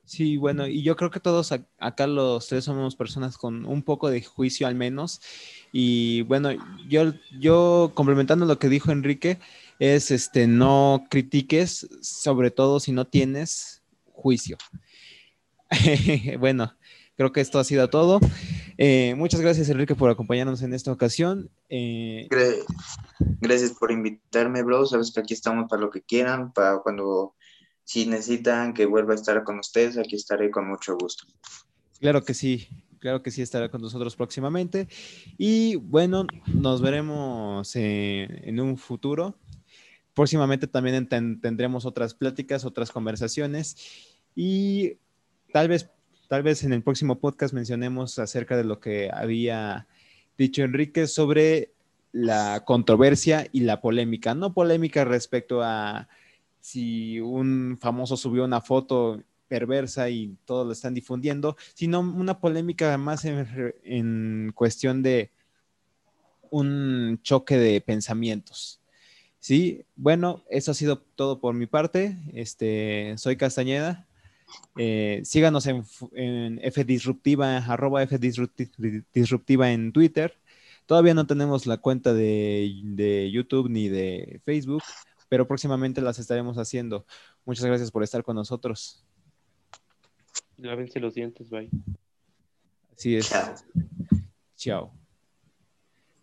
Sí, bueno, y yo creo que todos acá los tres somos personas con un poco de juicio al menos. Y bueno, yo, yo complementando lo que dijo Enrique, es este, no critiques, sobre todo si no tienes juicio. bueno, creo que esto ha sido todo. Eh, muchas gracias, Enrique, por acompañarnos en esta ocasión. Eh, gracias por invitarme, bro. Sabes que aquí estamos para lo que quieran, para cuando si necesitan que vuelva a estar con ustedes, aquí estaré con mucho gusto. Claro que sí, claro que sí estará con nosotros próximamente. Y bueno, nos veremos en un futuro. Próximamente también tendremos otras pláticas, otras conversaciones y tal vez, tal vez en el próximo podcast mencionemos acerca de lo que había dicho Enrique sobre la controversia y la polémica. No polémica respecto a si un famoso subió una foto perversa y todos lo están difundiendo, sino una polémica más en, cuestión de un choque de pensamientos. Sí, bueno, eso ha sido todo por mi parte. Este, soy Castañeda. Eh, síganos en, en Fdisruptiva, arroba Fdisruptiva en Twitter. Todavía no tenemos la cuenta de, de YouTube ni de Facebook, pero próximamente las estaremos haciendo. Muchas gracias por estar con nosotros. Lávense los dientes, bye. Así es. Chao.